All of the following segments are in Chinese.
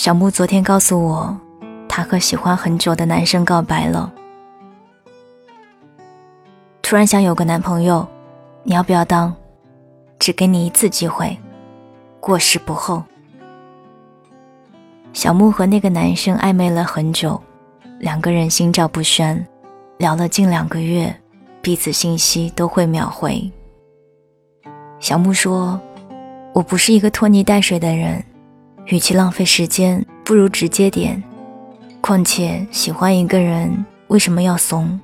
小木昨天告诉我，他和喜欢很久的男生告白了。突然想有个男朋友，你要不要当？只给你一次机会，过时不候。小木和那个男生暧昧了很久，两个人心照不宣，聊了近两个月，彼此信息都会秒回。小木说：“我不是一个拖泥带水的人。”与其浪费时间，不如直接点。况且喜欢一个人，为什么要怂？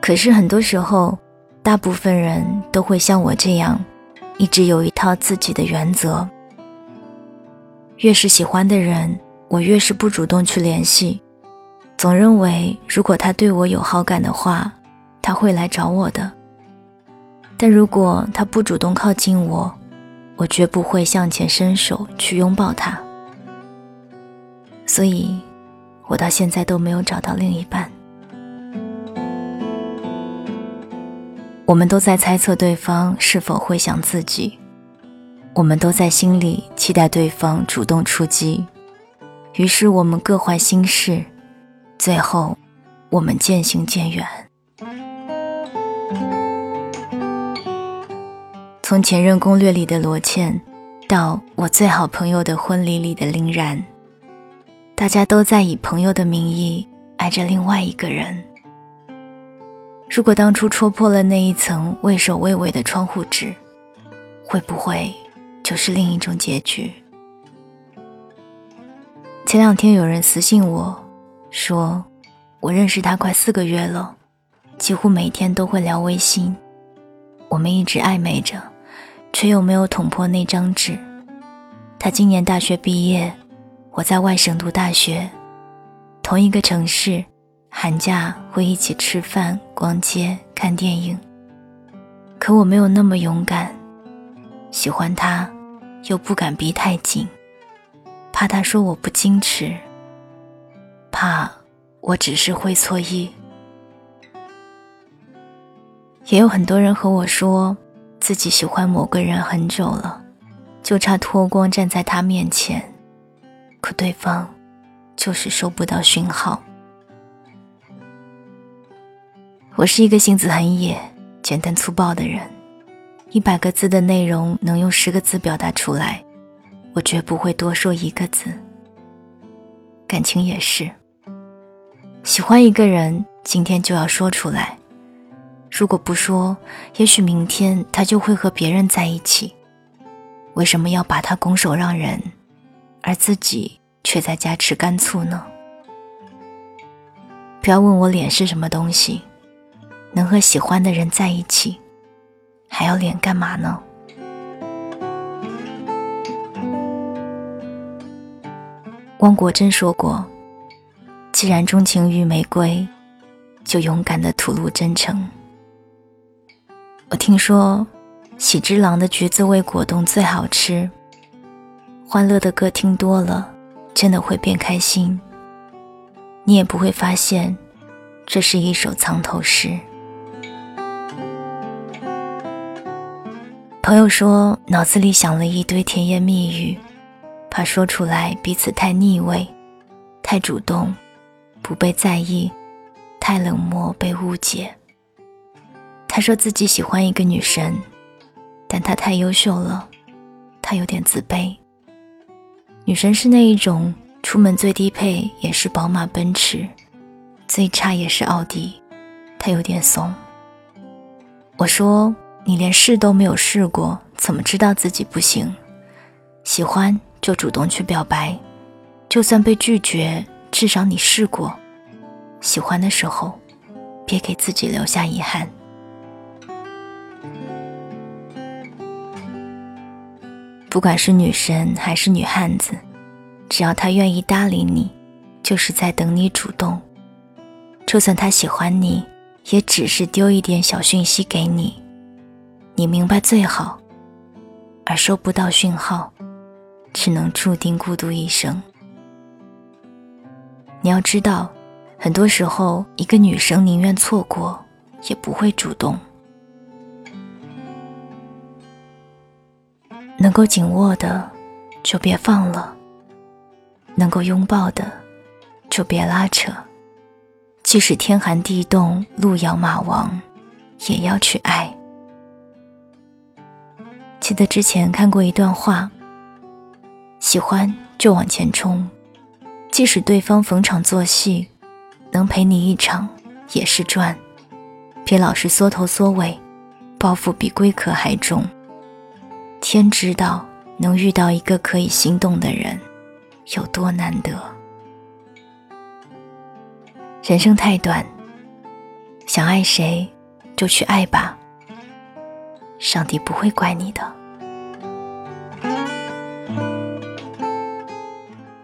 可是很多时候，大部分人都会像我这样，一直有一套自己的原则。越是喜欢的人，我越是不主动去联系，总认为如果他对我有好感的话，他会来找我的。但如果他不主动靠近我，我绝不会向前伸手去拥抱他，所以，我到现在都没有找到另一半。我们都在猜测对方是否会想自己，我们都在心里期待对方主动出击，于是我们各怀心事，最后，我们渐行渐远。从前任攻略里的罗茜，到我最好朋友的婚礼里的林然，大家都在以朋友的名义爱着另外一个人。如果当初戳破了那一层畏首畏尾的窗户纸，会不会就是另一种结局？前两天有人私信我，说我认识他快四个月了，几乎每天都会聊微信，我们一直暧昧着。却又没有捅破那张纸。他今年大学毕业，我在外省读大学，同一个城市，寒假会一起吃饭、逛街、看电影。可我没有那么勇敢，喜欢他，又不敢逼太紧，怕他说我不矜持，怕我只是会错意。也有很多人和我说。自己喜欢某个人很久了，就差脱光站在他面前，可对方就是收不到讯号。我是一个性子很野、简单粗暴的人，一百个字的内容能用十个字表达出来，我绝不会多说一个字。感情也是，喜欢一个人，今天就要说出来。如果不说，也许明天他就会和别人在一起。为什么要把他拱手让人，而自己却在家吃干醋呢？不要问我脸是什么东西，能和喜欢的人在一起，还要脸干嘛呢？汪国真说过：“既然钟情于玫瑰，就勇敢的吐露真诚。”我听说，喜之郎的橘子味果冻最好吃。欢乐的歌听多了，真的会变开心。你也不会发现，这是一首藏头诗。朋友说，脑子里想了一堆甜言蜜语，怕说出来彼此太腻味，太主动，不被在意，太冷漠，被误解。他说自己喜欢一个女神，但她太优秀了，他有点自卑。女神是那一种出门最低配也是宝马奔驰，最差也是奥迪，他有点怂。我说你连试都没有试过，怎么知道自己不行？喜欢就主动去表白，就算被拒绝，至少你试过。喜欢的时候，别给自己留下遗憾。不管是女神还是女汉子，只要她愿意搭理你，就是在等你主动。就算他喜欢你，也只是丢一点小讯息给你，你明白最好。而收不到讯号，只能注定孤独一生。你要知道，很多时候，一个女生宁愿错过，也不会主动。能够紧握的，就别放了；能够拥抱的，就别拉扯。即使天寒地冻、路遥马亡，也要去爱。记得之前看过一段话：喜欢就往前冲，即使对方逢场作戏，能陪你一场也是赚。别老是缩头缩尾，包袱比龟壳还重。天知道，能遇到一个可以心动的人，有多难得。人生太短，想爱谁就去爱吧。上帝不会怪你的。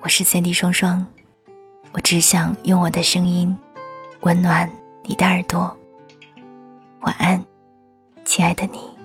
我是三 D 双双，我只想用我的声音温暖你的耳朵。晚安，亲爱的你。